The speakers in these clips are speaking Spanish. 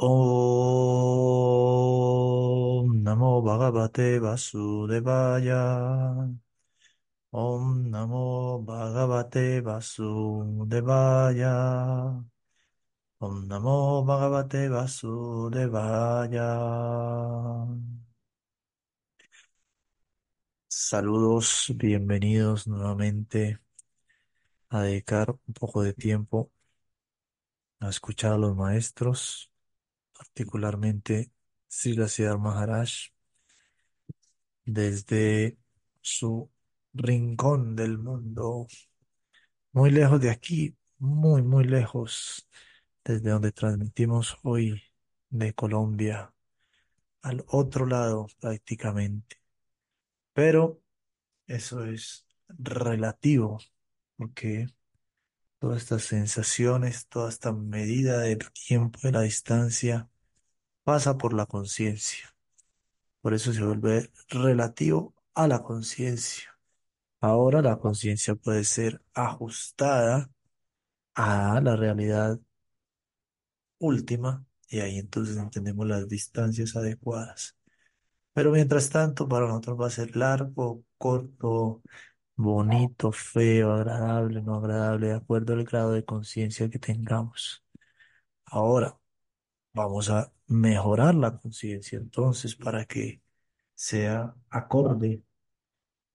Om Namo Bhagavate Vasudevaya. Om Namo Bhagavate Vasudevaya. Om Namo Bhagavate Vasudevaya. Saludos, bienvenidos nuevamente a dedicar un poco de tiempo a escuchar a los maestros, particularmente Srila Siddhar Maharaj, desde su rincón del mundo, muy lejos de aquí, muy, muy lejos, desde donde transmitimos hoy de Colombia, al otro lado prácticamente. Pero eso es relativo, porque todas estas sensaciones, toda esta medida del tiempo, de la distancia, pasa por la conciencia. Por eso se vuelve relativo a la conciencia. Ahora la conciencia puede ser ajustada a la realidad última y ahí entonces entendemos las distancias adecuadas. Pero mientras tanto, para nosotros va a ser largo, corto, bonito, feo, agradable, no agradable, de acuerdo al grado de conciencia que tengamos. Ahora, vamos a mejorar la conciencia entonces para que sea acorde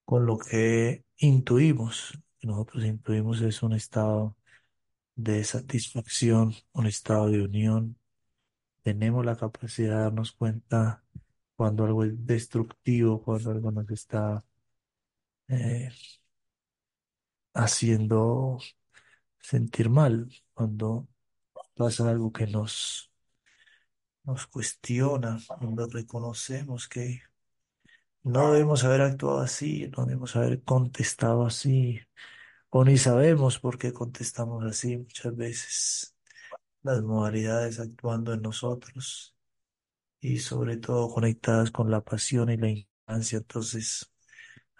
con lo que intuimos. Nosotros intuimos es un estado de satisfacción, un estado de unión. Tenemos la capacidad de darnos cuenta cuando algo es destructivo, cuando algo nos está eh, haciendo sentir mal, cuando pasa algo que nos, nos cuestiona, cuando reconocemos que no debemos haber actuado así, no debemos haber contestado así, o ni sabemos por qué contestamos así muchas veces. Las modalidades actuando en nosotros y sobre todo conectadas con la pasión y la infancia, entonces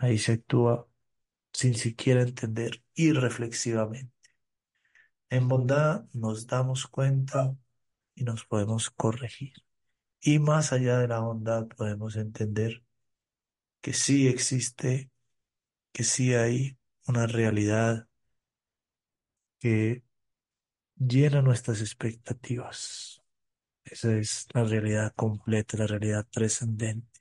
ahí se actúa sin siquiera entender irreflexivamente. En bondad nos damos cuenta y nos podemos corregir. Y más allá de la bondad podemos entender que sí existe, que sí hay una realidad que llena nuestras expectativas. Esa es la realidad completa, la realidad trascendente.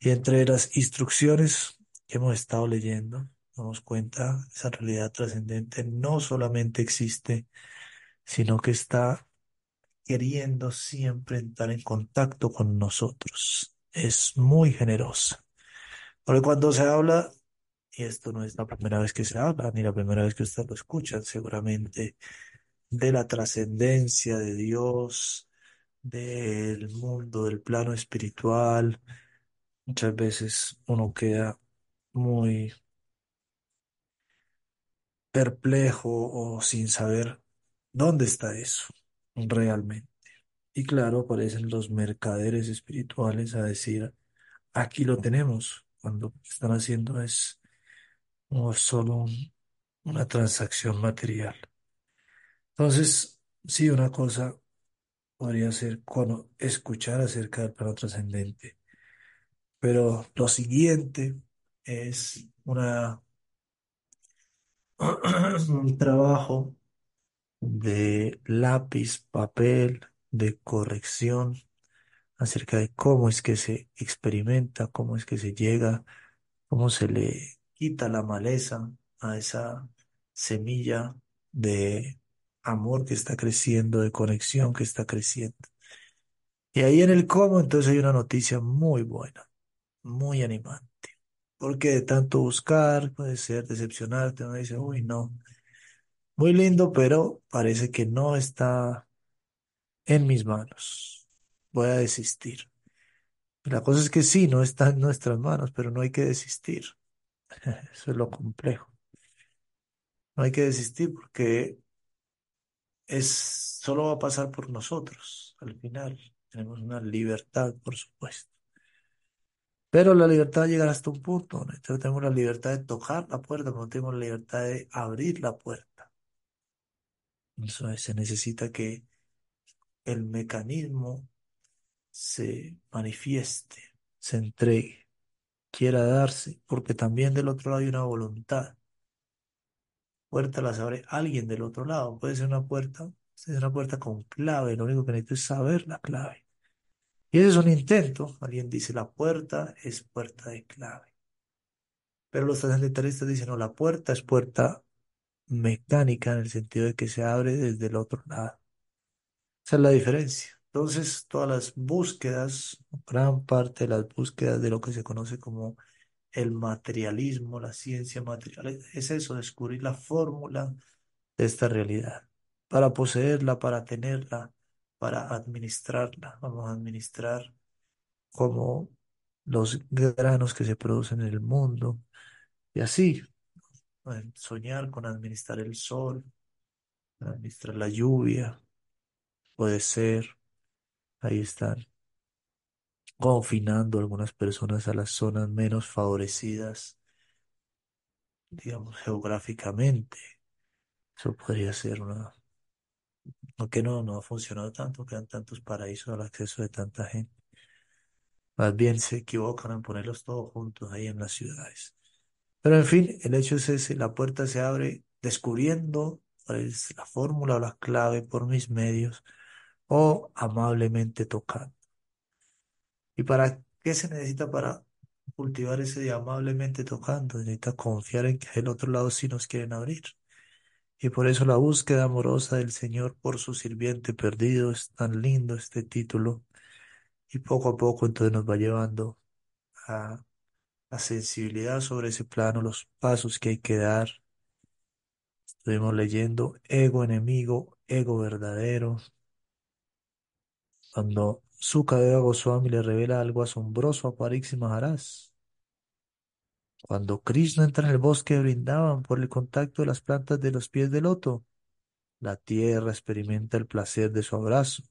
Y entre las instrucciones que hemos estado leyendo, damos cuenta, esa realidad trascendente no solamente existe, sino que está queriendo siempre entrar en contacto con nosotros. Es muy generosa. Porque cuando se habla, y esto no es la primera vez que se habla, ni la primera vez que ustedes lo escuchan, seguramente, de la trascendencia de Dios, del mundo, del plano espiritual, muchas veces uno queda muy perplejo o sin saber dónde está eso realmente. Y claro, aparecen los mercaderes espirituales a decir, aquí lo tenemos, cuando lo que están haciendo es no solo un- una transacción material. Entonces, sí, una cosa podría ser cono- escuchar acerca del plano trascendente, pero lo siguiente es una, un trabajo de lápiz, papel, de corrección acerca de cómo es que se experimenta, cómo es que se llega, cómo se le quita la maleza a esa semilla de amor que está creciendo, de conexión que está creciendo. Y ahí en el cómo, entonces hay una noticia muy buena, muy animante. Porque de tanto buscar, puede ser decepcionarte, uno dice, uy, no, muy lindo, pero parece que no está en mis manos. Voy a desistir. La cosa es que sí, no está en nuestras manos, pero no hay que desistir. Eso es lo complejo. No hay que desistir porque es, solo va a pasar por nosotros al final. Tenemos una libertad, por supuesto. Pero la libertad llega hasta un punto. Entonces tenemos la libertad de tocar la puerta, pero no tenemos la libertad de abrir la puerta. Eso es, se necesita que el mecanismo se manifieste, se entregue, quiera darse, porque también del otro lado hay una voluntad. Puerta las abre alguien del otro lado, puede ser una puerta, es una puerta con clave, lo único que necesito es saber la clave. Y ese es un intento, alguien dice la puerta es puerta de clave. Pero los trascendentalistas dicen, no, la puerta es puerta mecánica en el sentido de que se abre desde el otro lado. Esa es la diferencia. Entonces, todas las búsquedas, gran parte de las búsquedas de lo que se conoce como el materialismo, la ciencia material, es eso, descubrir la fórmula de esta realidad, para poseerla, para tenerla, para administrarla. Vamos a administrar como los granos que se producen en el mundo y así, soñar con administrar el sol, administrar la lluvia, puede ser, ahí están, confinando algunas personas a las zonas menos favorecidas, digamos, geográficamente. Eso podría ser una... Aunque no, no ha funcionado tanto, quedan tantos paraísos al acceso de tanta gente. Más bien se equivocan en ponerlos todos juntos ahí en las ciudades. Pero en fin, el hecho es ese, la puerta se abre descubriendo cuál es la fórmula o la clave por mis medios o amablemente tocando. ¿Y para qué se necesita para cultivar ese de amablemente tocando? Necesita confiar en que del otro lado sí nos quieren abrir. Y por eso la búsqueda amorosa del Señor por su sirviente perdido es tan lindo este título. Y poco a poco entonces nos va llevando a la sensibilidad sobre ese plano, los pasos que hay que dar. Estuvimos leyendo ego enemigo, ego verdadero. Cuando Sukadeva Goswami le revela algo asombroso a Pariksit Maharaj. Cuando Krishna entra en el bosque brindaban por el contacto de las plantas de los pies del loto, la tierra experimenta el placer de su abrazo,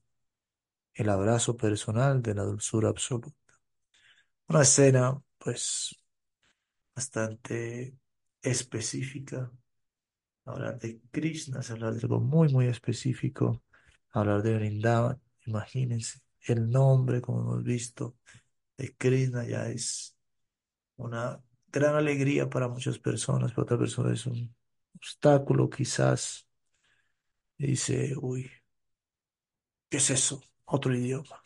el abrazo personal de la dulzura absoluta. Una escena, pues, bastante específica. Hablar de Krishna es hablar de algo muy, muy específico. Hablar de Vrindavan, imagínense, el nombre, como hemos visto, de Krishna ya es una gran alegría para muchas personas, para otras personas es un obstáculo quizás. dice, uy, ¿qué es eso? Otro idioma.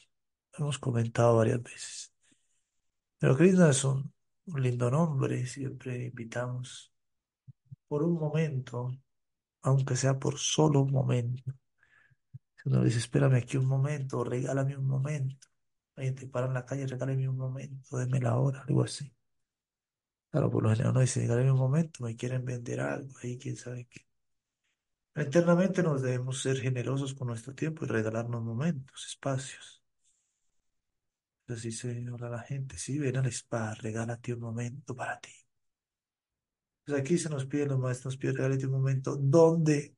hemos comentado varias veces. Pero Krishna es un, lindo nombre, siempre invitamos por un momento, aunque sea por solo un momento. Si uno dice, espérame aquí un momento, regálame un momento. Alguien te para en la calle, regálame un momento, déme la hora, algo así. Claro, por lo general uno dice, regálame un momento, me quieren vender algo, ahí quién sabe qué. Internamente nos debemos ser generosos con nuestro tiempo y regalarnos momentos, espacios. Así se habla la gente, sí, ven al spa, regálate un momento para ti. Pues aquí se nos pide, los maestros nos pide regálate un momento donde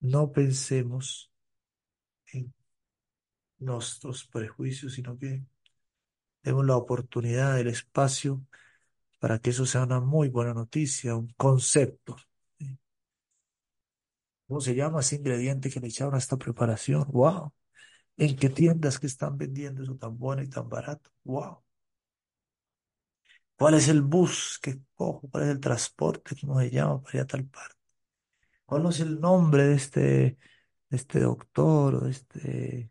no pensemos en nuestros prejuicios, sino que demos la oportunidad, el espacio para que eso sea una muy buena noticia, un concepto. ¿Cómo se llama ese ingrediente que le echaron a esta preparación? ¡Wow! ¿En qué tiendas que están vendiendo eso tan bueno y tan barato? ¡Wow! ¿Cuál es el bus que cojo? ¿Cuál es el transporte? ¿Cómo se llama para ir a tal parte? ¿Cuál es el nombre de este, de este doctor o de este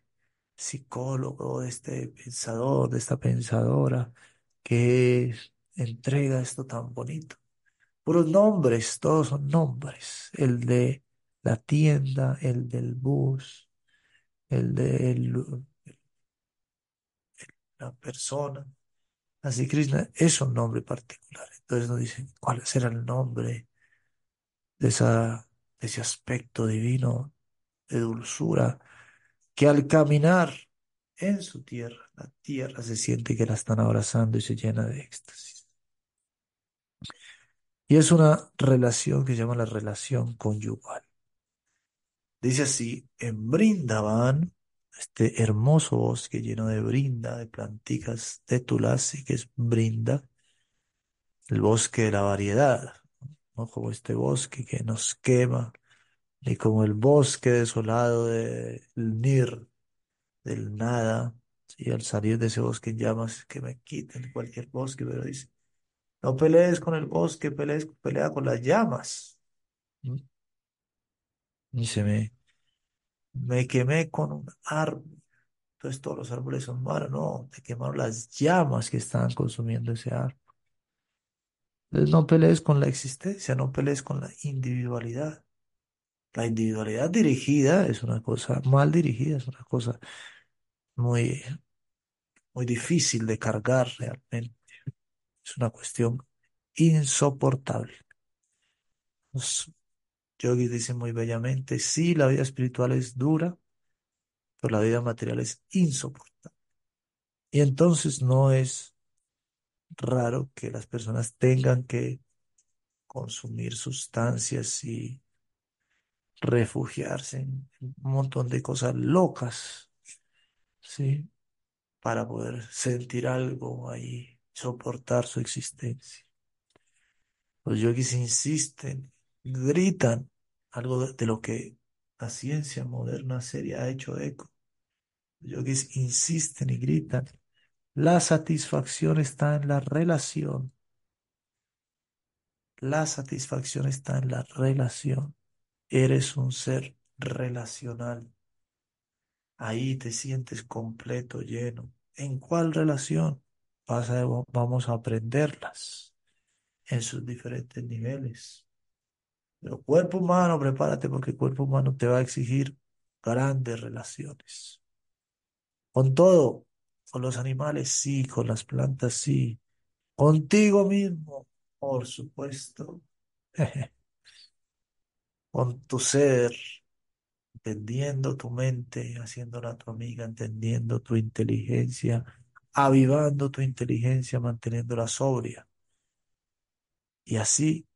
psicólogo, de este pensador, de esta pensadora que entrega esto tan bonito? Puros nombres, todos son nombres. El de la tienda, el del bus, el de la persona. Así Krishna es un nombre particular. Entonces nos dicen cuál será el nombre de, esa, de ese aspecto divino de dulzura que al caminar en su tierra, la tierra se siente que la están abrazando y se llena de éxtasis. Y es una relación que se llama la relación conyugal. Dice así, en Brindavan, este hermoso bosque lleno de brinda, de planticas de tulasi, que es brinda, el bosque de la variedad, no como este bosque que nos quema, ni como el bosque desolado del Nir, del nada, ¿sí? Al salir de ese bosque llamas, que me quiten cualquier bosque, pero dice, no pelees con el bosque, pelees, pelea con las llamas. ¿Mm? Y se me, me quemé con un árbol. Entonces todos los árboles son malos, no, te quemaron las llamas que estaban consumiendo ese árbol. Entonces no pelees con la existencia, no pelees con la individualidad. La individualidad dirigida es una cosa, mal dirigida es una cosa muy, muy difícil de cargar realmente. Es una cuestión insoportable. Los yogis dicen muy bellamente, sí, la vida espiritual es dura, pero la vida material es insoportable. Y entonces no es raro que las personas tengan que consumir sustancias y refugiarse en un montón de cosas locas, ¿sí? Para poder sentir algo ahí, soportar su existencia. Los yogis insisten, gritan algo de, lo que la ciencia moderna seria ha hecho eco. Los yogis insisten y gritan, la satisfacción está en la relación. La satisfacción está en la relación. Eres un ser relacional. Ahí te sientes completo, lleno. ¿En cuál relación? Vamos a aprenderlas en sus diferentes niveles. Pero cuerpo humano, prepárate porque el cuerpo humano te va a exigir grandes relaciones. Con todo, con los animales sí, con las plantas sí, contigo mismo, por supuesto, con tu ser, entendiendo tu mente, haciéndola tu amiga, entendiendo tu inteligencia, avivando tu inteligencia, manteniéndola sobria. Y así,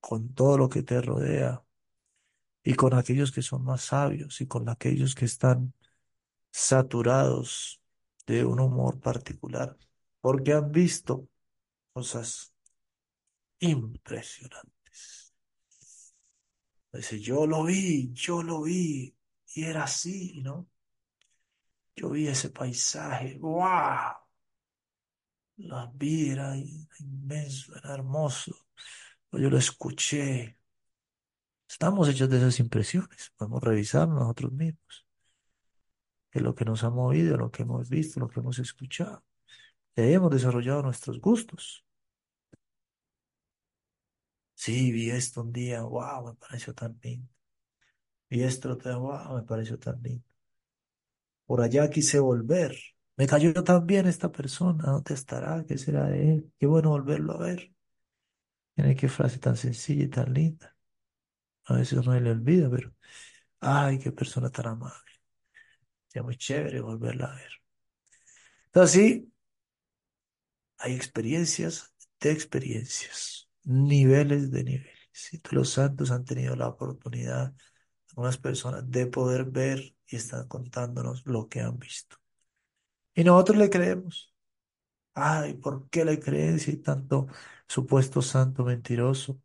con todo lo que te rodea, y con aquellos que son más sabios, y con aquellos que están saturados de un humor particular, porque han visto cosas impresionantes. Dice, yo lo vi, yo lo vi, y era así, ¿no? Yo vi ese paisaje, ¡guau! La vi, era inmenso, era hermoso. Yo lo escuché. Estamos hechos de esas impresiones. Podemos revisar nosotros mismos. Que lo que nos ha movido, lo que hemos visto, lo que hemos escuchado. Y hemos desarrollado nuestros gustos. Sí, vi esto un día, wow, me pareció tan lindo. Vi esto otro día, wow, me pareció tan lindo. Por allá quise volver. Me cayó tan bien esta persona. ¿Dónde estará? ¿Qué será de él? Qué bueno volverlo a ver. Tiene qué frase tan sencilla y tan linda. A veces uno le olvida, pero ay, qué persona tan amable. Sería muy chévere volverla a ver. Entonces, sí, hay experiencias de experiencias, niveles de niveles. Y los santos han tenido la oportunidad, algunas personas, de poder ver y están contándonos lo que han visto. Y nosotros le creemos. Ay, ¿por qué le creen si hay tanto supuesto santo mentiroso?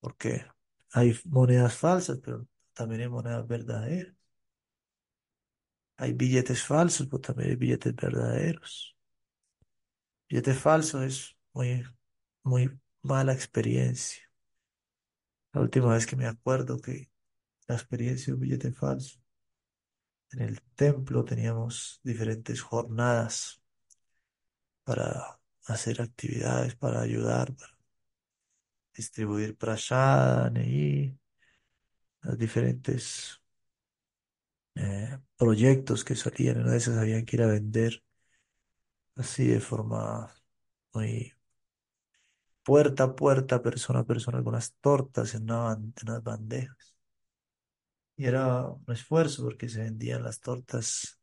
Porque hay monedas falsas, pero también hay monedas verdaderas. Hay billetes falsos, pero también hay billetes verdaderos. Billete falso es muy, muy mala experiencia. La última vez que me acuerdo que la experiencia de un billete falso, en el templo teníamos diferentes jornadas para hacer actividades, para ayudar, para distribuir prashad y los diferentes eh, proyectos que salían. En una de que ir a vender así de forma muy puerta a puerta, persona a persona, algunas tortas en, una en unas bandejas. Y era un esfuerzo porque se vendían las tortas,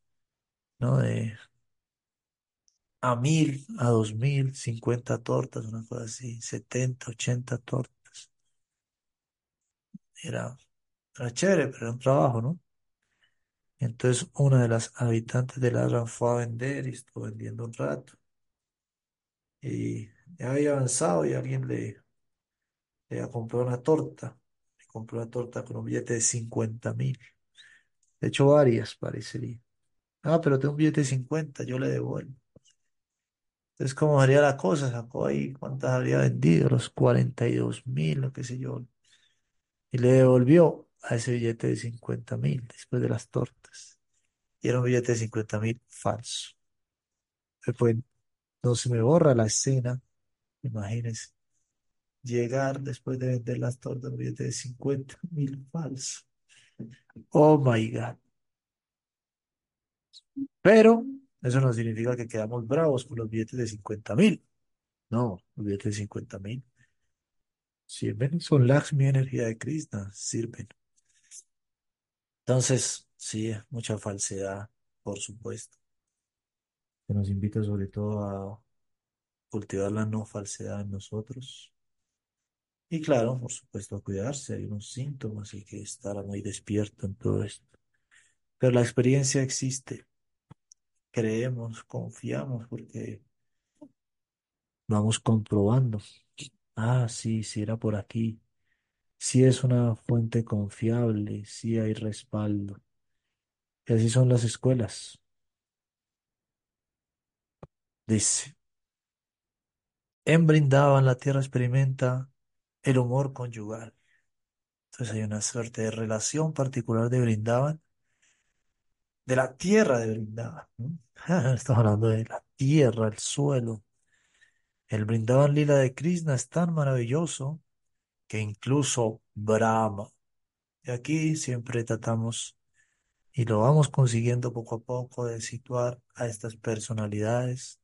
¿no? De a mil, a dos mil, cincuenta tortas, una cosa así, setenta, ochenta tortas. Era, era chévere, pero era un trabajo, ¿no? Entonces una de las habitantes del Aran fue a vender y estuvo vendiendo un rato. Y ya había avanzado y alguien le, le compró una torta. Compró una torta con un billete de cincuenta mil. De hecho, varias parecería. Ah, pero tengo un billete de 50, yo le devuelvo. Entonces, ¿cómo haría la cosa? Sacó ahí cuántas habría vendido, los cuarenta y dos mil, lo que sé yo. Y le devolvió a ese billete de cincuenta mil después de las tortas. Y era un billete de cincuenta mil falso. Después no se me borra la escena, imagínense. Llegar después de vender las tortas, de cincuenta mil falso. Oh my God. Pero eso no significa que quedamos bravos con los billetes de cincuenta mil. No, los billetes de cincuenta mil sirven, son Lakshmi energía de Krishna, sirven. Entonces, sí, mucha falsedad, por supuesto. Que nos invita sobre todo a cultivar la no falsedad en nosotros. Y claro, por supuesto, cuidarse. Hay unos síntomas, hay que estar muy despierto en todo esto. Pero la experiencia existe. Creemos, confiamos, porque vamos comprobando. Ah, sí, sí era por aquí. Sí es una fuente confiable, sí hay respaldo. Y así son las escuelas. Dice, en Brindaban la tierra experimenta el humor conyugal. Entonces hay una suerte de relación particular de Brindaban, de la tierra de Brindaban. Estamos hablando de la tierra, el suelo. El Brindaban lila de Krishna es tan maravilloso que incluso Brahma. Y aquí siempre tratamos y lo vamos consiguiendo poco a poco de situar a estas personalidades.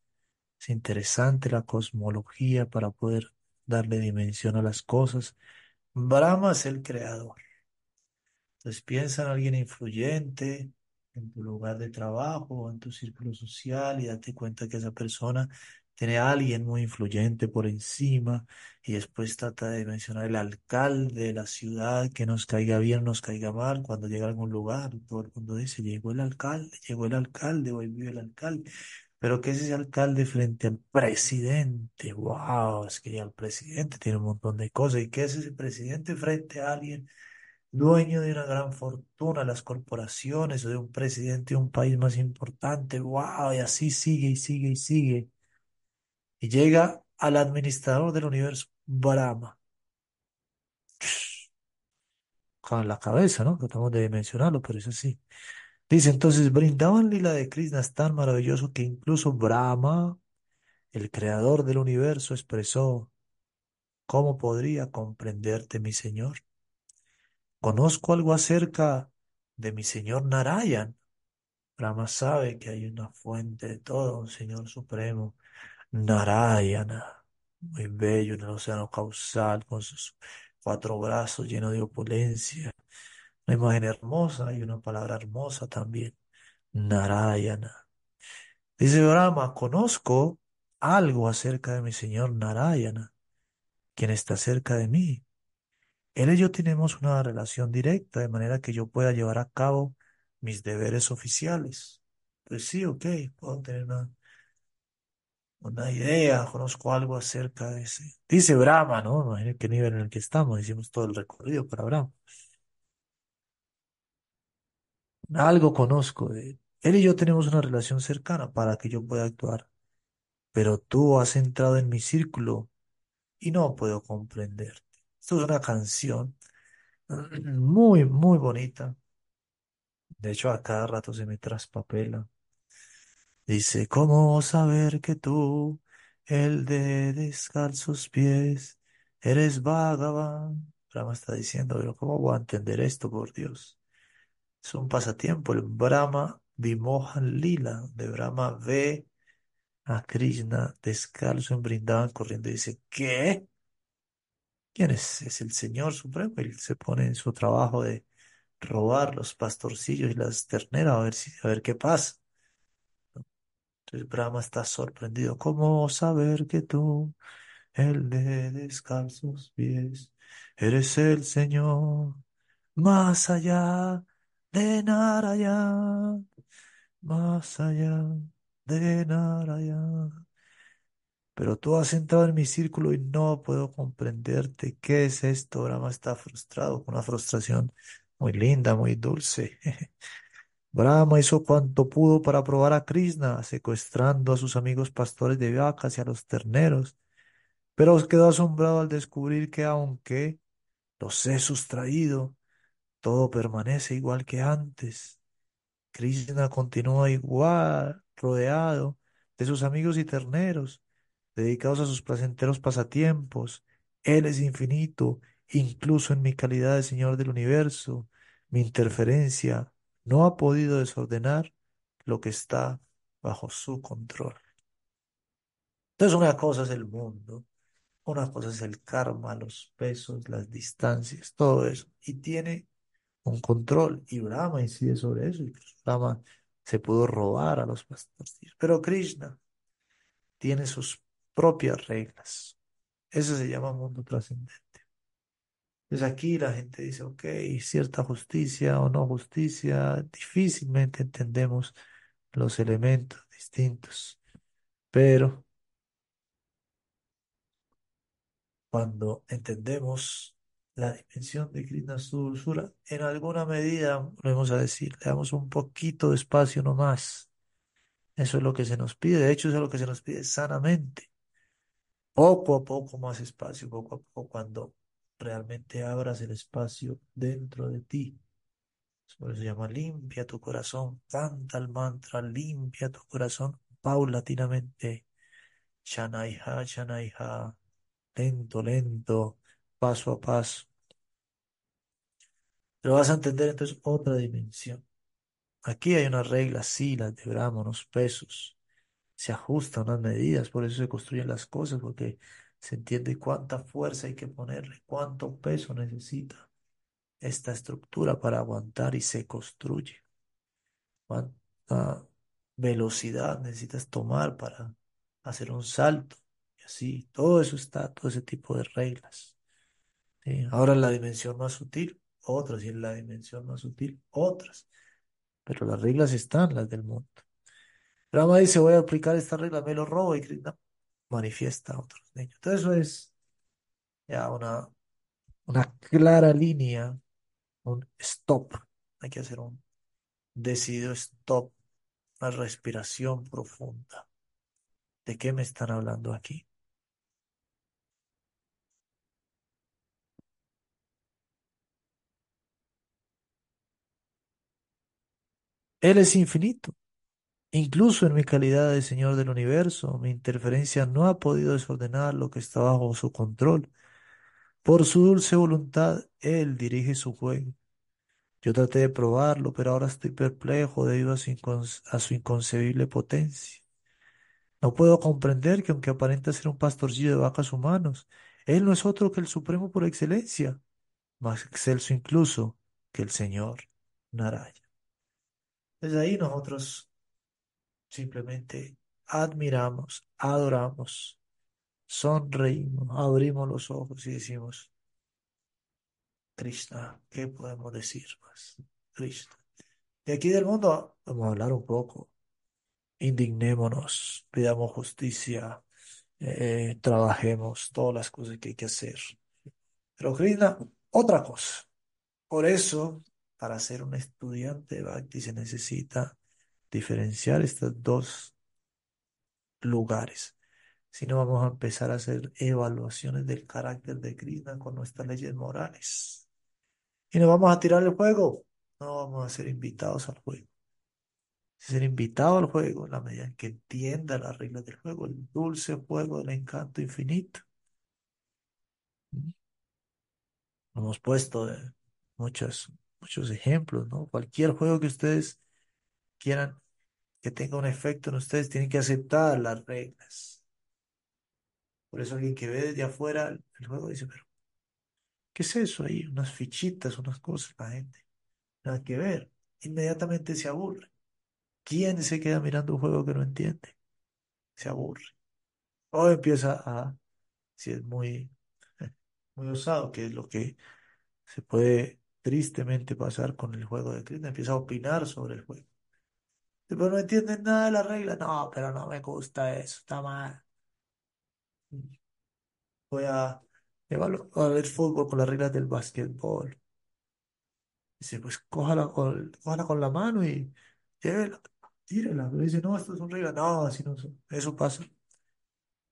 Es interesante la cosmología para poder darle dimensión a las cosas. Brahma es el creador. Entonces piensa en alguien influyente en tu lugar de trabajo en tu círculo social y date cuenta que esa persona tiene a alguien muy influyente por encima y después trata de mencionar el alcalde de la ciudad que nos caiga bien, nos caiga mal cuando llega a algún lugar. Todo el mundo dice, llegó el alcalde, llegó el alcalde, hoy vive el alcalde. Pero ¿qué es ese alcalde frente al presidente? ¡Wow! Es que ya el presidente tiene un montón de cosas. ¿Y qué es ese presidente frente a alguien dueño de una gran fortuna, las corporaciones o de un presidente de un país más importante? ¡Wow! Y así sigue y sigue y sigue. Y llega al administrador del universo, Brahma. Con la cabeza, ¿no? Tratamos de mencionarlo, pero es así. Dice entonces, brindaban lila de Krishna es tan maravilloso que incluso Brahma, el creador del universo, expresó, ¿cómo podría comprenderte, mi señor? Conozco algo acerca de mi señor Narayan. Brahma sabe que hay una fuente de todo, un señor supremo, Narayana, muy bello en el océano causal, con sus cuatro brazos llenos de opulencia. Una imagen hermosa y una palabra hermosa también. Narayana. Dice Brahma, conozco algo acerca de mi señor Narayana, quien está cerca de mí. Él y yo tenemos una relación directa, de manera que yo pueda llevar a cabo mis deberes oficiales. Pues sí, ok, puedo tener una, una idea, conozco algo acerca de ese. Dice Brahma, ¿no? Imagínate qué nivel en el que estamos, hicimos todo el recorrido para Brahma. Algo conozco de él. Él y yo tenemos una relación cercana para que yo pueda actuar. Pero tú has entrado en mi círculo y no puedo comprenderte. Esto es una canción muy, muy bonita. De hecho, a cada rato se me traspapela. Dice, ¿cómo saber que tú, el de descalzos pies, eres Bhagavan? Brahma está diciendo, pero ¿cómo voy a entender esto, por Dios? Es un pasatiempo, el Brahma Vimohan Lila, de Brahma ve a Krishna descalzo en Brindavan corriendo y dice, ¿qué? ¿Quién es? Es el Señor Supremo. Él se pone en su trabajo de robar los pastorcillos y las terneras a ver si, a ver qué pasa. Entonces Brahma está sorprendido. ¿Cómo saber que tú, el de descalzos pies, eres el Señor más allá de Narayana, más allá de Narayana? Pero tú has entrado en mi círculo y no puedo comprenderte. ¿Qué es esto? Brahma está frustrado, con una frustración muy linda, muy dulce. Brahma hizo cuanto pudo para probar a Krishna, secuestrando a sus amigos pastores de vacas y a los terneros, pero quedó asombrado al descubrir que aunque los he sustraído, todo permanece igual que antes. Krishna continúa igual, rodeado de sus amigos y terneros, dedicados a sus placenteros pasatiempos. Él es infinito, incluso en mi calidad de Señor del universo. Mi interferencia no ha podido desordenar lo que está bajo su control. Entonces una cosa es el mundo, una cosa es el karma, los pesos, las distancias, todo eso. Y tiene un control. Y Brahma incide sobre eso. Y Brahma se pudo robar a los pastores. Pero Krishna tiene sus propias reglas. Eso se llama mundo trascendente. Entonces aquí la gente dice, ok, cierta justicia o no justicia, difícilmente entendemos los elementos distintos. Pero cuando entendemos la dimensión de Krishna, su dulzura, en alguna medida, volvemos a decir, le damos un poquito de espacio nomás. Eso es lo que se nos pide, de hecho, eso es lo que se nos pide sanamente. Poco a poco más espacio, poco a poco, cuando realmente abras el espacio dentro de ti. Por eso se llama limpia tu corazón, canta el mantra, limpia tu corazón paulatinamente. Shanaiha, Shanaiha, lento, lento, paso a paso. Pero vas a entender entonces otra dimensión. Aquí hay unas reglas, sí, las de Brahma, unos pesos. Se ajustan unas medidas, por eso se construyen las cosas, porque se entiende cuánta fuerza hay que ponerle, cuánto peso necesita esta estructura para aguantar y se construye. Cuánta velocidad necesitas tomar para hacer un salto. Y así, todo eso está, todo ese tipo de reglas. ¿Sí? Ahora en la dimensión más sutil, otras, y en la dimensión más sutil, otras. Pero las reglas están, las del mundo. Rama dice, voy a aplicar esta regla, me lo robo y Krishna manifiesta a otros niños. Entonces eso es ya una, una clara línea, un stop. Hay que hacer un decidido stop, una respiración profunda. ¿De qué me están hablando aquí? Él es infinito. Incluso en mi calidad de Señor del universo, mi interferencia no ha podido desordenar lo que está bajo su control. Por su dulce voluntad, Él dirige su juego. Yo traté de probarlo, pero ahora estoy perplejo debido a su, inconcebible potencia. No puedo comprender que aunque aparenta ser un pastorcillo de vacas humanos, Él no es otro que el Supremo por excelencia, más excelso incluso que el Señor Naraya. Desde ahí nosotros simplemente admiramos, adoramos, sonreímos, abrimos los ojos y decimos, Krishna, ¿qué podemos decir más? Krishna. De aquí del mundo vamos a hablar un poco. Indignémonos, pidamos justicia, eh, trabajemos todas las cosas que hay que hacer. Pero Krishna, otra cosa. Por eso, para ser un estudiante de Bhakti se necesita diferenciar estos dos lugares. Si no, vamos a empezar a hacer evaluaciones del carácter de Krishna con nuestras leyes morales. Y nos vamos a tirar el juego. No vamos a ser invitados al juego. Ser invitado al juego en la medida en que entienda las reglas del juego, el dulce juego del encanto infinito. Hemos puesto eh, muchos, ejemplos, ¿no? Cualquier juego que ustedes quieran que tenga un efecto en ustedes, tienen que aceptar las reglas. Por eso alguien que ve desde afuera el juego dice, pero ¿qué es eso ahí? Unas fichitas, unas cosas, la gente. Nada que ver. Inmediatamente se aburre. ¿Quién se queda mirando un juego que no entiende? Se aburre. O empieza a, si es muy, muy osado, que es lo que se puede tristemente pasar con el juego de Krishna, empieza a opinar sobre el juego. Pero no entienden nada de las reglas. No, pero no me gusta eso, está mal. Voy a, a ver fútbol con las reglas del básquetbol. Dice, pues cójala con, con la mano y llévela, tírela. Pero dice, no, esto es un regalo. No, así no. Eso pasa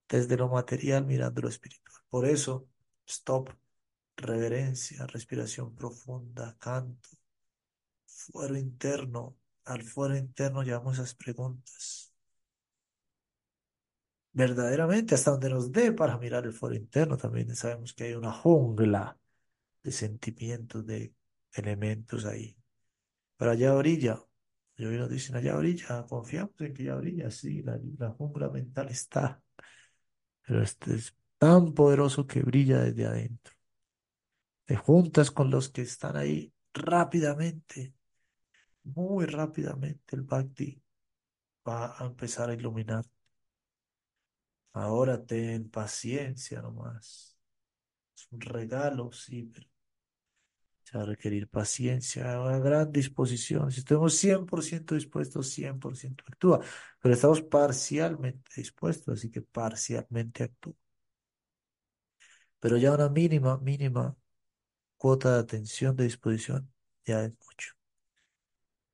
desde lo material mirando lo espiritual. Por eso, stop, reverencia, respiración profunda, canto, fuero interno. Al fuero interno llevamos esas preguntas. Verdaderamente, hasta donde nos dé para mirar el fuero interno, también sabemos que hay una jungla de sentimientos, de elementos ahí. Pero allá orilla, y hoy nos dicen allá orilla, confiamos en que allá orilla, sí, la, la jungla mental está, pero este es tan poderoso que brilla desde adentro. Te juntas con los que están ahí rápidamente, muy rápidamente, el Bhakti va a empezar a iluminar. Ahora ten paciencia nomás. Es un regalo, sí, pero se va a requerir paciencia, una gran disposición. Si estamos 100% dispuestos, 100% actúa. Pero estamos parcialmente dispuestos, así que parcialmente actúa. Pero ya una mínima, mínima cuota de atención, de disposición, ya es mucho.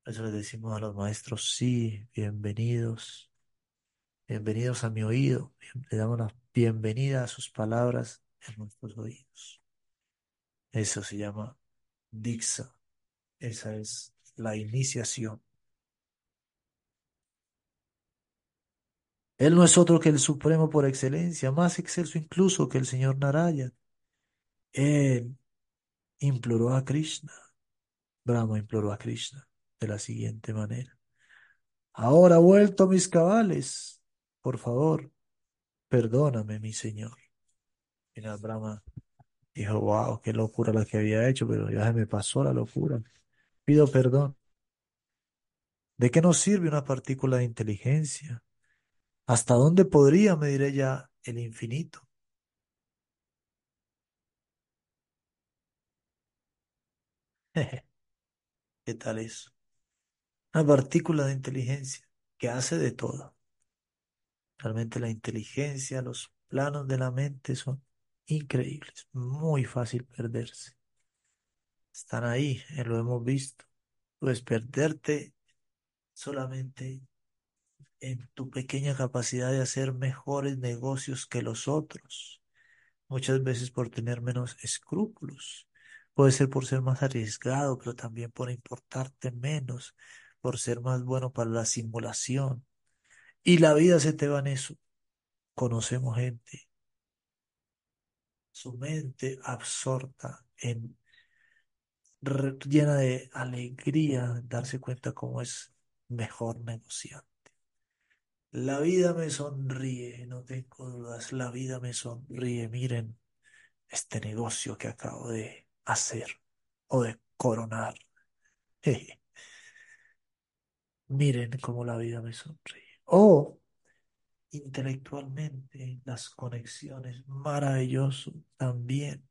Eso les decimos a los maestros, sí, bienvenidos, bienvenidos a mi oído. Le damos la bienvenida a sus palabras en nuestros oídos. Eso se llama Dixa. Esa es la iniciación. Él no es otro que el Supremo por excelencia, más excelso incluso que el señor Narayana. Él imploró a Krishna. Brahma imploró a Krishna de la siguiente manera. Ahora vuelto mis cabales, por favor, perdóname, mi señor. Mira, Brahma dijo, wow, qué locura la que había hecho, pero ya se me pasó la locura. Pido perdón. ¿De qué nos sirve una partícula de inteligencia? ¿Hasta dónde podría medir ella el infinito? ¿Qué tal eso? Una partícula de inteligencia que hace de todo. Realmente la inteligencia, los planos de la mente son increíbles, muy fácil perderse. Están ahí, eh, lo hemos visto. Puedes perderte solamente en tu pequeña capacidad de hacer mejores negocios que los otros. Muchas veces por tener menos escrúpulos. Puede ser por ser más arriesgado, pero también por importarte menos, por ser más bueno para la simulación. Y la vida se te va en eso. Conocemos gente, su mente absorta en llena de alegría, darse cuenta cómo es mejor negociante. La vida me sonríe, no tengo dudas, la vida me sonríe. Miren este negocio que acabo de hacer o de coronar. Miren cómo la vida me sonríe. O intelectualmente las conexiones, maravilloso también,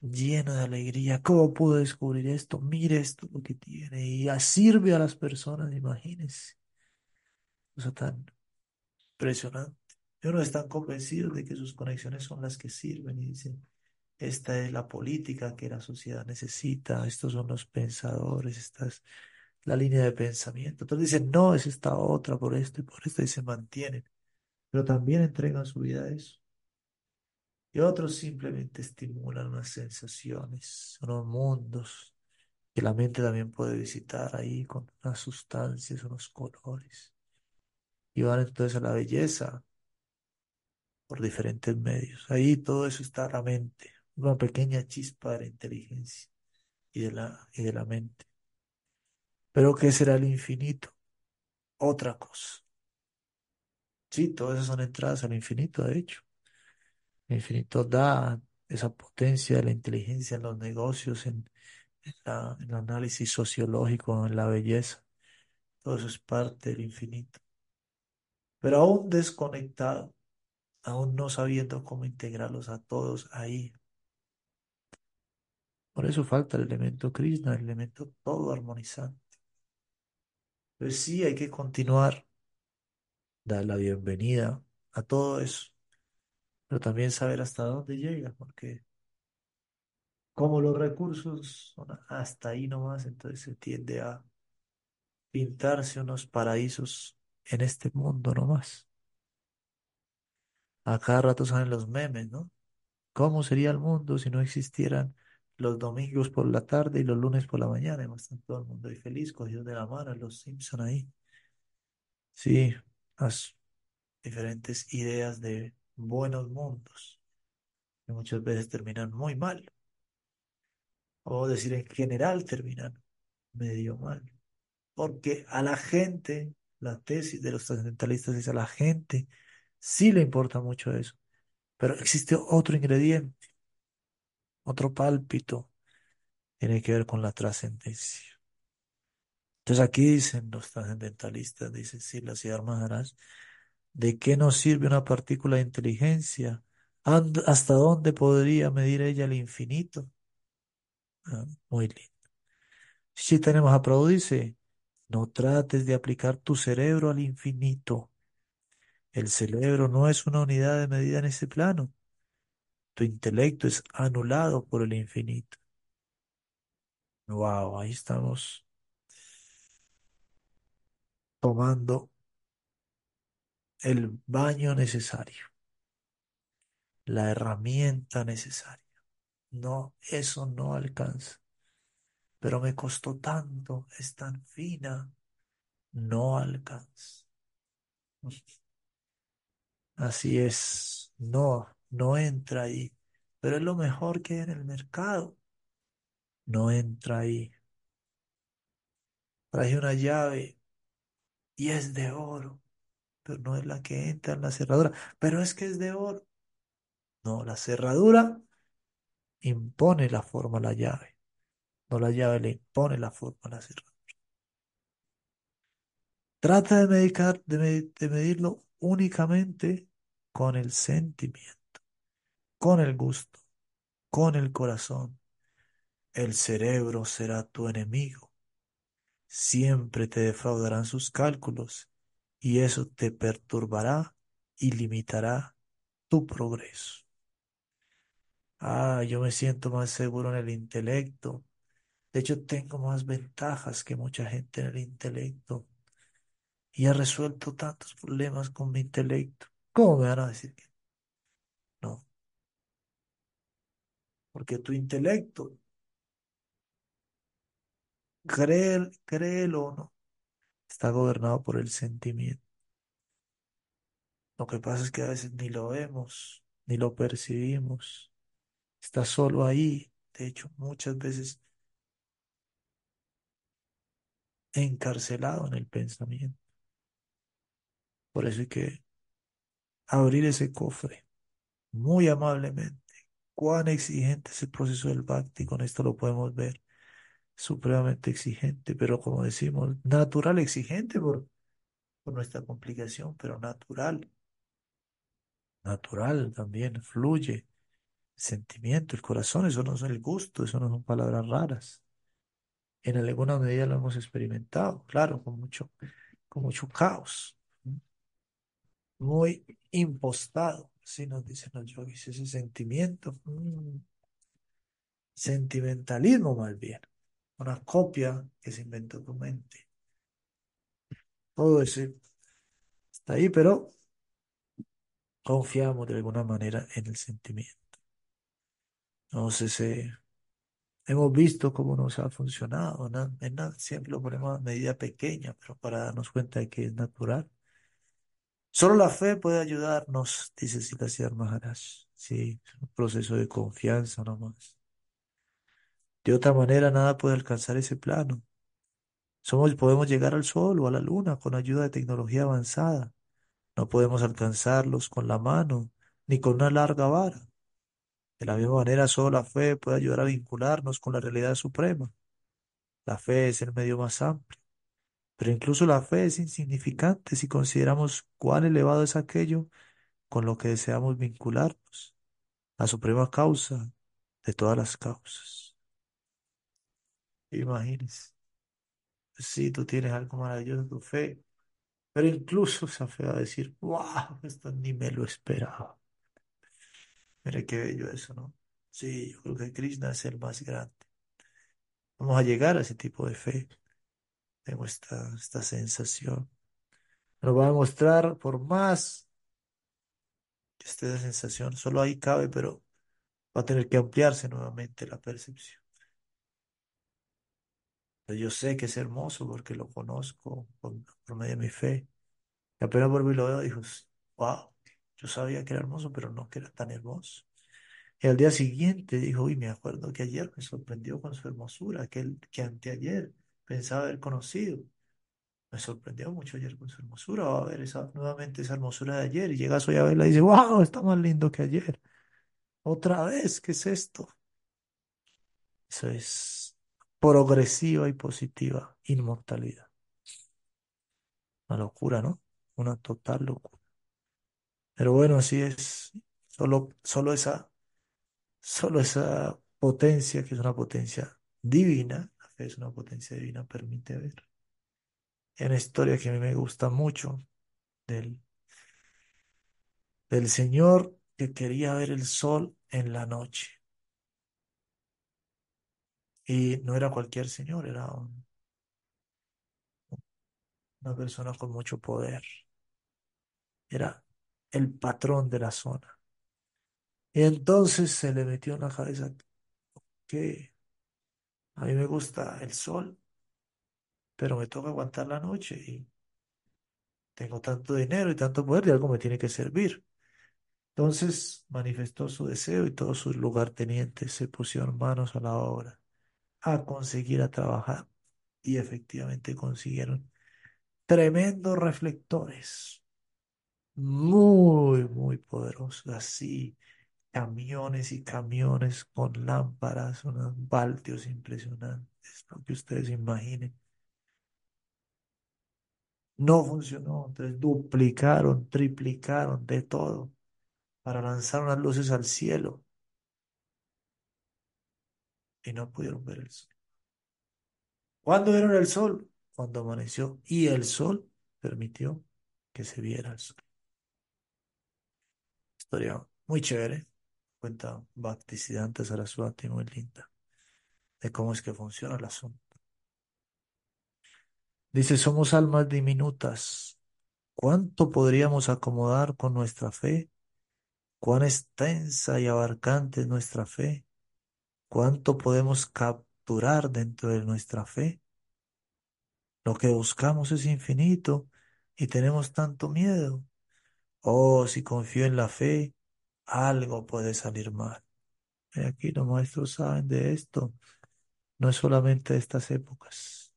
lleno de alegría. ¿Cómo pude descubrir esto? Mire esto lo que tiene y sirve a las personas, imagínense. Cosa tan impresionante. Y uno están convencidos de que sus conexiones son las que sirven y dicen, esta es la política que la sociedad necesita, estos son los pensadores, esta es la línea de pensamiento. Entonces dicen, no, es esta otra por esto y por esto y se mantienen, pero también entregan su vida a eso. Y otros simplemente estimulan unas sensaciones, unos mundos que la mente también puede visitar ahí con unas sustancias, unos colores. Y van entonces a la belleza por diferentes medios. Ahí todo eso está la mente, una pequeña chispa de la inteligencia y de la, y de la mente. Pero ¿qué será el infinito? Otra cosa. Sí, todas esas son entradas al infinito, de hecho. El infinito da esa potencia de la inteligencia en los negocios, en, el análisis sociológico, en la belleza. Todo eso es parte del infinito. Pero aún desconectado, aún no sabiendo cómo integrarlos a todos ahí. Por eso falta el elemento Krishna, el elemento todo armonizante. Pues sí, hay que continuar, dar la bienvenida a todo eso, pero también saber hasta dónde llega, porque Como los recursos son hasta ahí nomás, entonces se tiende a pintarse unos paraísos en este mundo nomás. A cada rato salen los memes, ¿no? ¿Cómo sería el mundo si no existieran los domingos por la tarde y los lunes por la mañana? Estar todo el mundo ahí feliz, cogidos de la mano, los Simpson ahí. Sí, las diferentes ideas de buenos mundos, que muchas veces terminan muy mal, o decir en general terminan medio mal, porque a la gente, la tesis de los trascendentalistas es a la gente sí le importa mucho eso, pero existe otro ingrediente, otro pálpito, tiene que ver con la trascendencia. Entonces aquí dicen los trascendentalistas, dice Silas y Maharaj, ¿de qué nos sirve una partícula de inteligencia? ¿Hasta dónde podría medir ella el infinito? Ah, muy lindo. Si tenemos a Prabhu dice, no trates de aplicar tu cerebro al infinito. El cerebro no es una unidad de medida en ese plano. Tu intelecto es anulado por el infinito. Wow, ahí estamos tomando el baño necesario, la herramienta necesaria. No, eso no alcanza. Pero me costó tanto, es tan fina, no alcanza. Así es, no, no entra ahí. Pero es lo mejor que hay en el mercado. No entra ahí. Traje una llave y es de oro, pero no es la que entra en la cerradura. Pero es que es de oro. No, la cerradura impone la forma a la llave. No la llave le impone la forma a la cerradura. Trata de medicar, de, de medirlo únicamente con el sentimiento, con el gusto, con el corazón. El cerebro será tu enemigo. Siempre te defraudarán sus cálculos y eso te perturbará y limitará tu progreso. Ah, yo me siento más seguro en el intelecto. De hecho, tengo más ventajas que mucha gente en el intelecto y he resuelto tantos problemas con mi intelecto. ¿Cómo me van a decir que no? Porque tu intelecto, créel- créelo o no, está gobernado por el sentimiento. Lo que pasa es que a veces ni lo vemos, ni lo percibimos. Está solo ahí. De hecho, muchas veces encarcelado en el pensamiento. Por eso hay que abrir ese cofre muy amablemente. Cuán exigente es el proceso del Bhakti, con esto lo podemos ver. Supremamente exigente, pero como decimos, natural exigente por, nuestra complicación, pero natural. Natural también, fluye. Sentimiento, el corazón, eso no es el gusto, eso no son palabras raras. En alguna medida lo hemos experimentado, claro, con mucho, con mucho caos. muy impostado, así nos dicen los yogis, ese sentimiento, mm, sentimentalismo más bien, una copia que se inventó tu mente. Todo eso está ahí, pero confiamos de alguna manera en el sentimiento. Entonces, eh, hemos visto cómo nos ha funcionado, ¿no? Nada, siempre lo ponemos a medida pequeña, pero para darnos cuenta de que es natural. Solo la fe puede ayudarnos, dice Siddhartha Maharaj. Sí, es un proceso de confianza nomás. De otra manera, nada puede alcanzar ese plano. Somos, podemos llegar al Sol o a la Luna con ayuda de tecnología avanzada. No podemos alcanzarlos con la mano ni con una larga vara. De la misma manera, solo la fe puede ayudar a vincularnos con la realidad suprema. La fe es el medio más amplio. Pero incluso la fe es insignificante si consideramos cuán elevado es aquello con lo que deseamos vincularnos. La suprema causa de todas las causas. Imagínense. Si tú tienes algo maravilloso tu fe, pero incluso esa fe va a decir, wow, esto ni me lo esperaba. Mire qué bello eso, ¿no? Sí, yo creo que Krishna es el más grande. Vamos a llegar a ese tipo de fe. Tengo esta, esta sensación. Nos va a demostrar por más que esté de sensación. Solo ahí cabe, pero va a tener que ampliarse nuevamente la percepción. Yo sé que es hermoso porque lo conozco por, medio de mi fe. Y apenas y lo veo, dijo, wow, yo sabía que era hermoso, pero no que era tan hermoso. Y al día siguiente dijo, uy, me acuerdo que ayer me sorprendió con su hermosura, que, que anteayer pensaba haber conocido. Me sorprendió mucho ayer con su hermosura. Va a ver esa, nuevamente esa hermosura de ayer. Y llegas hoy a verla y dice, wow, está más lindo que ayer. Otra vez, ¿qué es esto? Eso es progresiva y positiva inmortalidad. Una locura, ¿no? Una total locura. Pero bueno, así es. Solo, solo esa, solo esa potencia, que es una potencia divina, es una potencia divina, permite ver. Hay una historia que a mí me gusta mucho del, del señor que quería ver el sol en la noche. Y no era cualquier señor, era un- una persona con mucho poder. Era el patrón de la zona. Y entonces se le metió en la cabeza que a mí me gusta el sol, pero me toca aguantar la noche y tengo tanto dinero y tanto poder y algo me tiene que servir. Entonces manifestó su deseo y todos sus lugartenientes se pusieron manos a la obra a conseguir a trabajar y efectivamente consiguieron tremendos reflectores, muy, muy poderosos, así camiones y camiones con lámparas, unos valtios impresionantes, lo que ustedes imaginen. No funcionó, entonces duplicaron, triplicaron de todo para lanzar unas luces al cielo y no pudieron ver el sol. ¿Cuándo vieron el sol? Cuando amaneció y el sol permitió que se viera el sol. Historia muy chévere, cuenta Bhaktisiddhanta Saraswati, muy linda, de cómo es que funciona el asunto. Dice, somos almas diminutas. ¿Cuánto podríamos acomodar con nuestra fe? ¿Cuán extensa y abarcante es nuestra fe? ¿Cuánto podemos capturar dentro de nuestra fe? Lo que buscamos es infinito y tenemos tanto miedo. Oh, si confío en la fe, algo puede salir mal. Aquí los maestros saben de esto, no es solamente de estas épocas.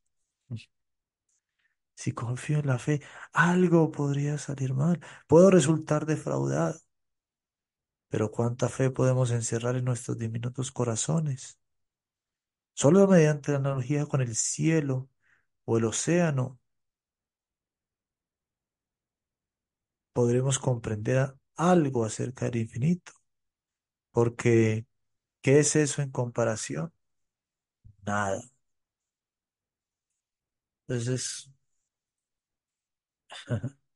Si confío en la fe, algo podría salir mal. Puedo resultar defraudado. Pero ¿cuánta fe podemos encerrar en nuestros diminutos corazones? Solo mediante la analogía con el cielo o el océano podremos comprender algo acerca del infinito. Porque, ¿qué es eso en comparación? Nada. Entonces,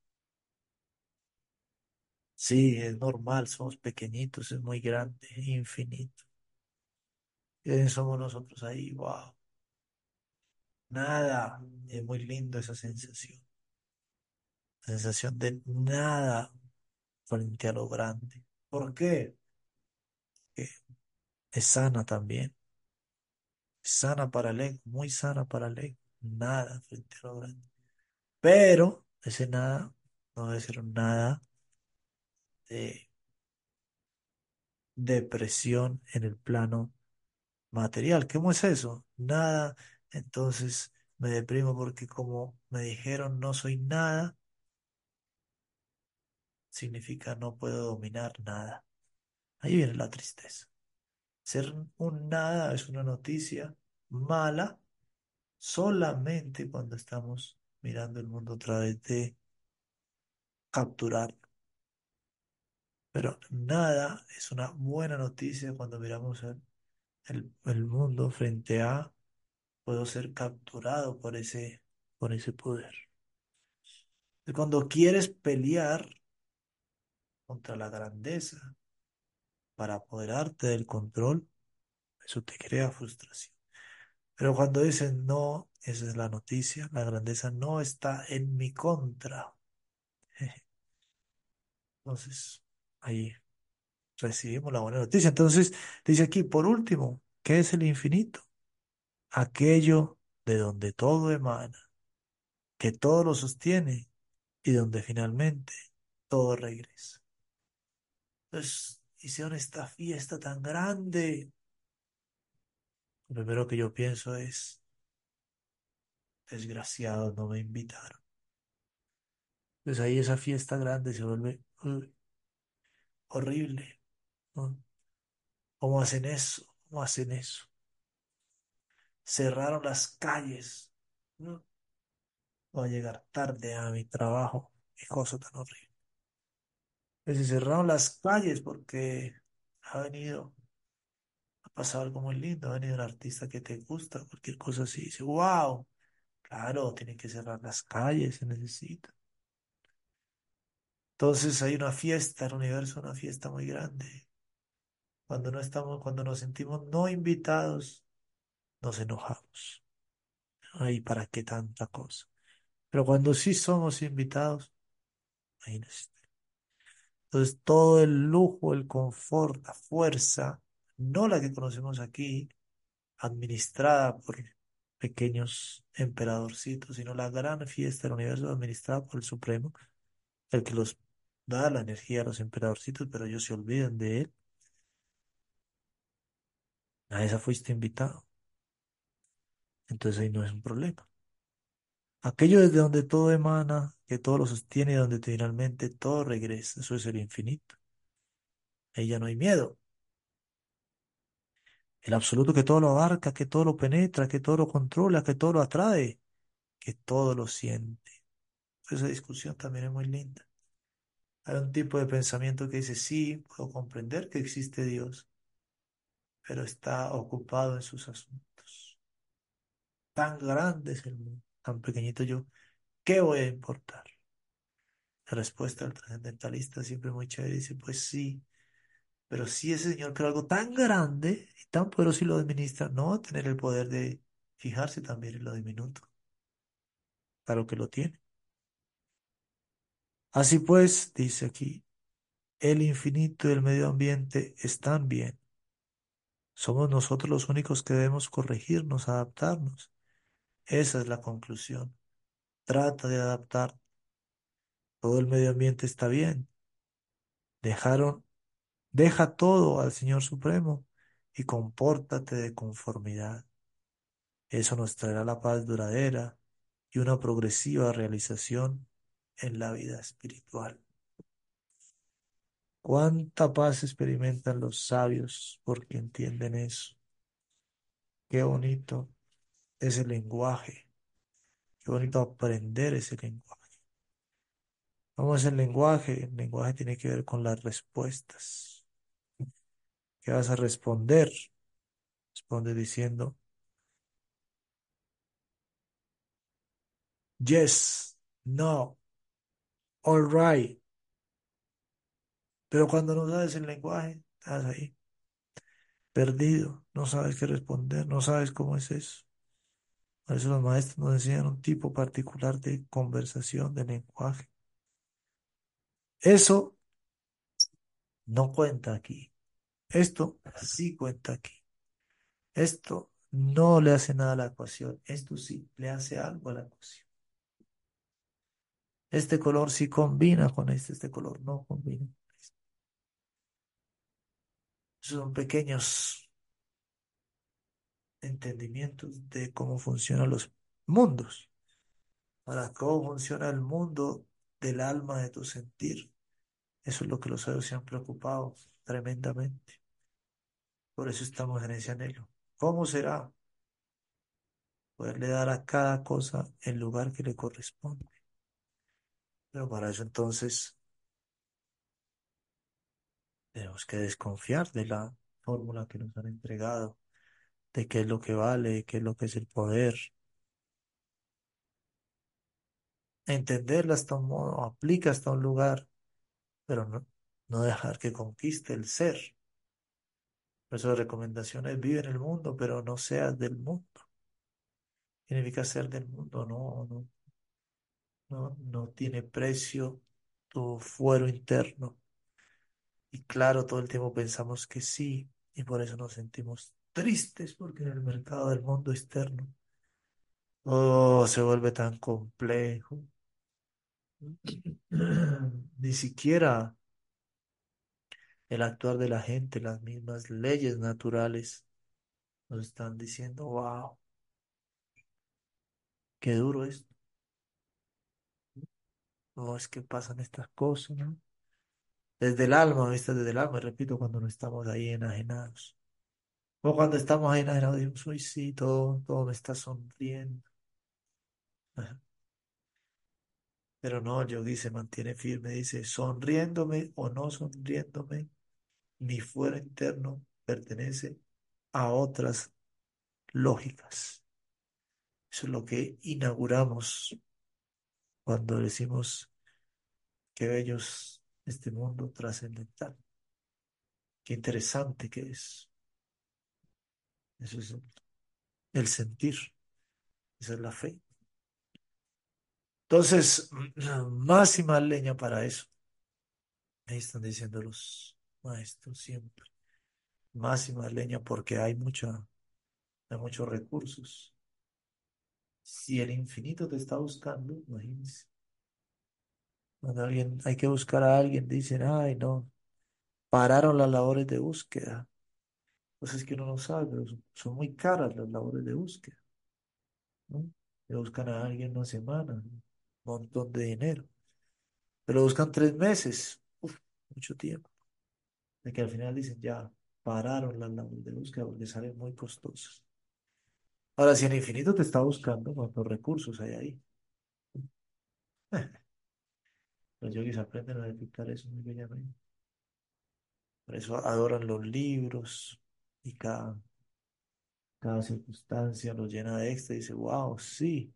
sí, es normal, somos pequeñitos, es muy grande, infinito. ¿Quiénes somos nosotros ahí? Wow. Nada. Es muy lindo esa sensación. Sensación de nada frente a lo grande. ¿Por qué? Que es sana también. Sana para el ego, muy sana para el ego. Nada frente a lo grande. Pero ese nada no debe ser nada de depresión en el plano material. ¿Cómo es eso? Nada. Entonces me deprimo porque como me dijeron no soy nada, significa no puedo dominar nada. Ahí viene la tristeza. Ser un nada es una noticia mala solamente cuando estamos mirando el mundo a través de capturar. Pero nada es una buena noticia cuando miramos el, mundo frente a puedo ser capturado por ese, por ese poder. Cuando quieres pelear contra la grandeza, para apoderarte del control, eso te crea frustración. Pero cuando dicen no, esa es la noticia, la grandeza no está en mi contra. Entonces, ahí recibimos la buena noticia. Entonces, dice aquí, por último, ¿qué es el infinito? Aquello de donde todo emana, que todo lo sostiene y donde finalmente todo regresa. Entonces, hicieron esta fiesta tan grande. Lo primero que yo pienso es, desgraciados, no me invitaron. Pues ahí esa fiesta grande se vuelve horrible. ¿no? ¿Cómo hacen eso? ¿Cómo hacen eso? Cerraron las calles. ¿no? Voy a llegar tarde a mi trabajo. Qué cosa tan horrible. Se cerraron las calles porque ha venido, ha pasado algo muy lindo, ha venido un artista que te gusta, cualquier cosa así. Dice, wow, claro, tienen que cerrar las calles, se necesita. Entonces hay una fiesta, el universo, una fiesta muy grande. Cuando no estamos, cuando nos sentimos no invitados, nos enojamos. Ay, ¿para qué tanta cosa? Pero cuando sí somos invitados, imagínense. Entonces todo el lujo, el confort, la fuerza, no la que conocemos aquí, administrada por pequeños emperadorcitos, sino la gran fiesta del universo administrada por el Supremo, el que los da la energía a los emperadorcitos, pero ellos se olvidan de él. A esa fuiste invitado. Entonces ahí no es un problema. Aquello desde donde todo emana, que todo lo sostiene y donde finalmente todo regresa, eso es el infinito. Ahí ya no hay miedo. El absoluto que todo lo abarca, que todo lo penetra, que todo lo controla, que todo lo atrae, que todo lo siente. Esa discusión también es muy linda. Hay un tipo de pensamiento que dice, sí, puedo comprender que existe Dios, pero está ocupado en sus asuntos. Tan grande es el mundo, tan pequeñito yo, ¿qué voy a importar? La respuesta del trascendentalista siempre muy chévere dice, pues sí, pero si ese señor creó algo tan grande y tan poderoso y lo administra, no va a tener el poder de fijarse también en lo diminuto. Claro que lo tiene. Así pues, dice aquí, el infinito y el medio ambiente están bien. Somos nosotros los únicos que debemos corregirnos, adaptarnos. Esa es la conclusión. Trata de adaptar. Todo el medio ambiente está bien. Dejaron, deja todo al Señor Supremo y compórtate de conformidad. Eso nos traerá la paz duradera y una progresiva realización en la vida espiritual. Cuánta paz experimentan los sabios porque entienden eso. Qué bonito ese lenguaje. Qué bonito aprender ese lenguaje. ¿Cómo es el lenguaje? El lenguaje tiene que ver con las respuestas. ¿Qué vas a responder? Responde diciendo, yes, no, all right. Pero cuando no sabes el lenguaje, estás ahí, perdido, no sabes qué responder, no sabes cómo es eso. Por eso los maestros nos enseñan un tipo particular de conversación, de lenguaje. Eso no cuenta aquí. Esto sí cuenta aquí. Esto no le hace nada a la ecuación. Esto sí le hace algo a la ecuación. Este color sí combina con este, este color no combina. Son pequeños entendimientos de cómo funcionan los mundos. Para cómo funciona el mundo del alma de tu sentir. Eso es lo que los sabios se han preocupado tremendamente. Por eso estamos en ese anhelo. ¿Cómo será? Poderle dar a cada cosa el lugar que le corresponde. Pero para eso entonces tenemos que desconfiar de la fórmula que nos han entregado, de qué es lo que vale, qué es lo que es el poder. Entenderla hasta un modo, aplica hasta un lugar, pero no, no dejar que conquiste el ser. Por eso la recomendación es vive en el mundo, pero no seas del mundo. Significa ser del mundo, no, no, no, no tiene precio tu fuero interno. Y claro, todo el tiempo pensamos que sí, y por eso nos sentimos tristes, porque en el mercado del mundo externo todo se vuelve tan complejo. Ni siquiera el actuar de la gente, las mismas leyes naturales nos están diciendo, wow, qué duro es. No es que pasan estas cosas, ¿no? Desde el alma. Desde el alma, repito, cuando no estamos ahí enajenados. O cuando estamos ahí enajenados, decimos, sí, todo, me está sonriendo. Pero no, el yogi se mantiene firme, dice, sonriéndome o no sonriéndome, mi fuero interno pertenece a otras lógicas. Eso es lo que inauguramos cuando decimos qué bello es este mundo trascendental. Qué interesante que es. Eso es el sentir. Esa es la fe. Entonces, más y más leña para eso. Ahí están diciendo los maestros siempre. Más y más leña porque hay mucha, hay muchos recursos. Si el infinito te está buscando, imagínense. Cuando alguien, hay que buscar a alguien, dicen, ay, no, pararon las labores de búsqueda. Pues es que uno no sabe, pero son, muy caras las labores de búsqueda, ¿no? Le buscan a alguien una semana, un montón de dinero. Pero buscan tres meses, uf, mucho tiempo. De que al final dicen, ya, pararon las labores de búsqueda porque salen muy costosos. Ahora, si el infinito te está buscando, ¿cuántos recursos hay ahí? Los yogis aprenden a detectar eso muy bellamente. Por eso adoran los libros y cada, cada circunstancia los llena de éxtasis. Dice, wow, sí.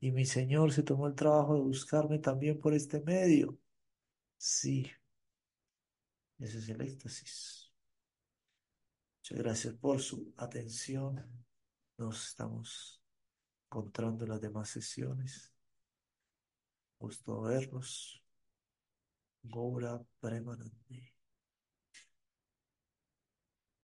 Y mi Señor se tomó el trabajo de buscarme también por este medio. Sí, ese es el éxtasis. Muchas gracias por su atención. Nos estamos encontrando en las demás sesiones. Gusto verlos. Gaura Premanande.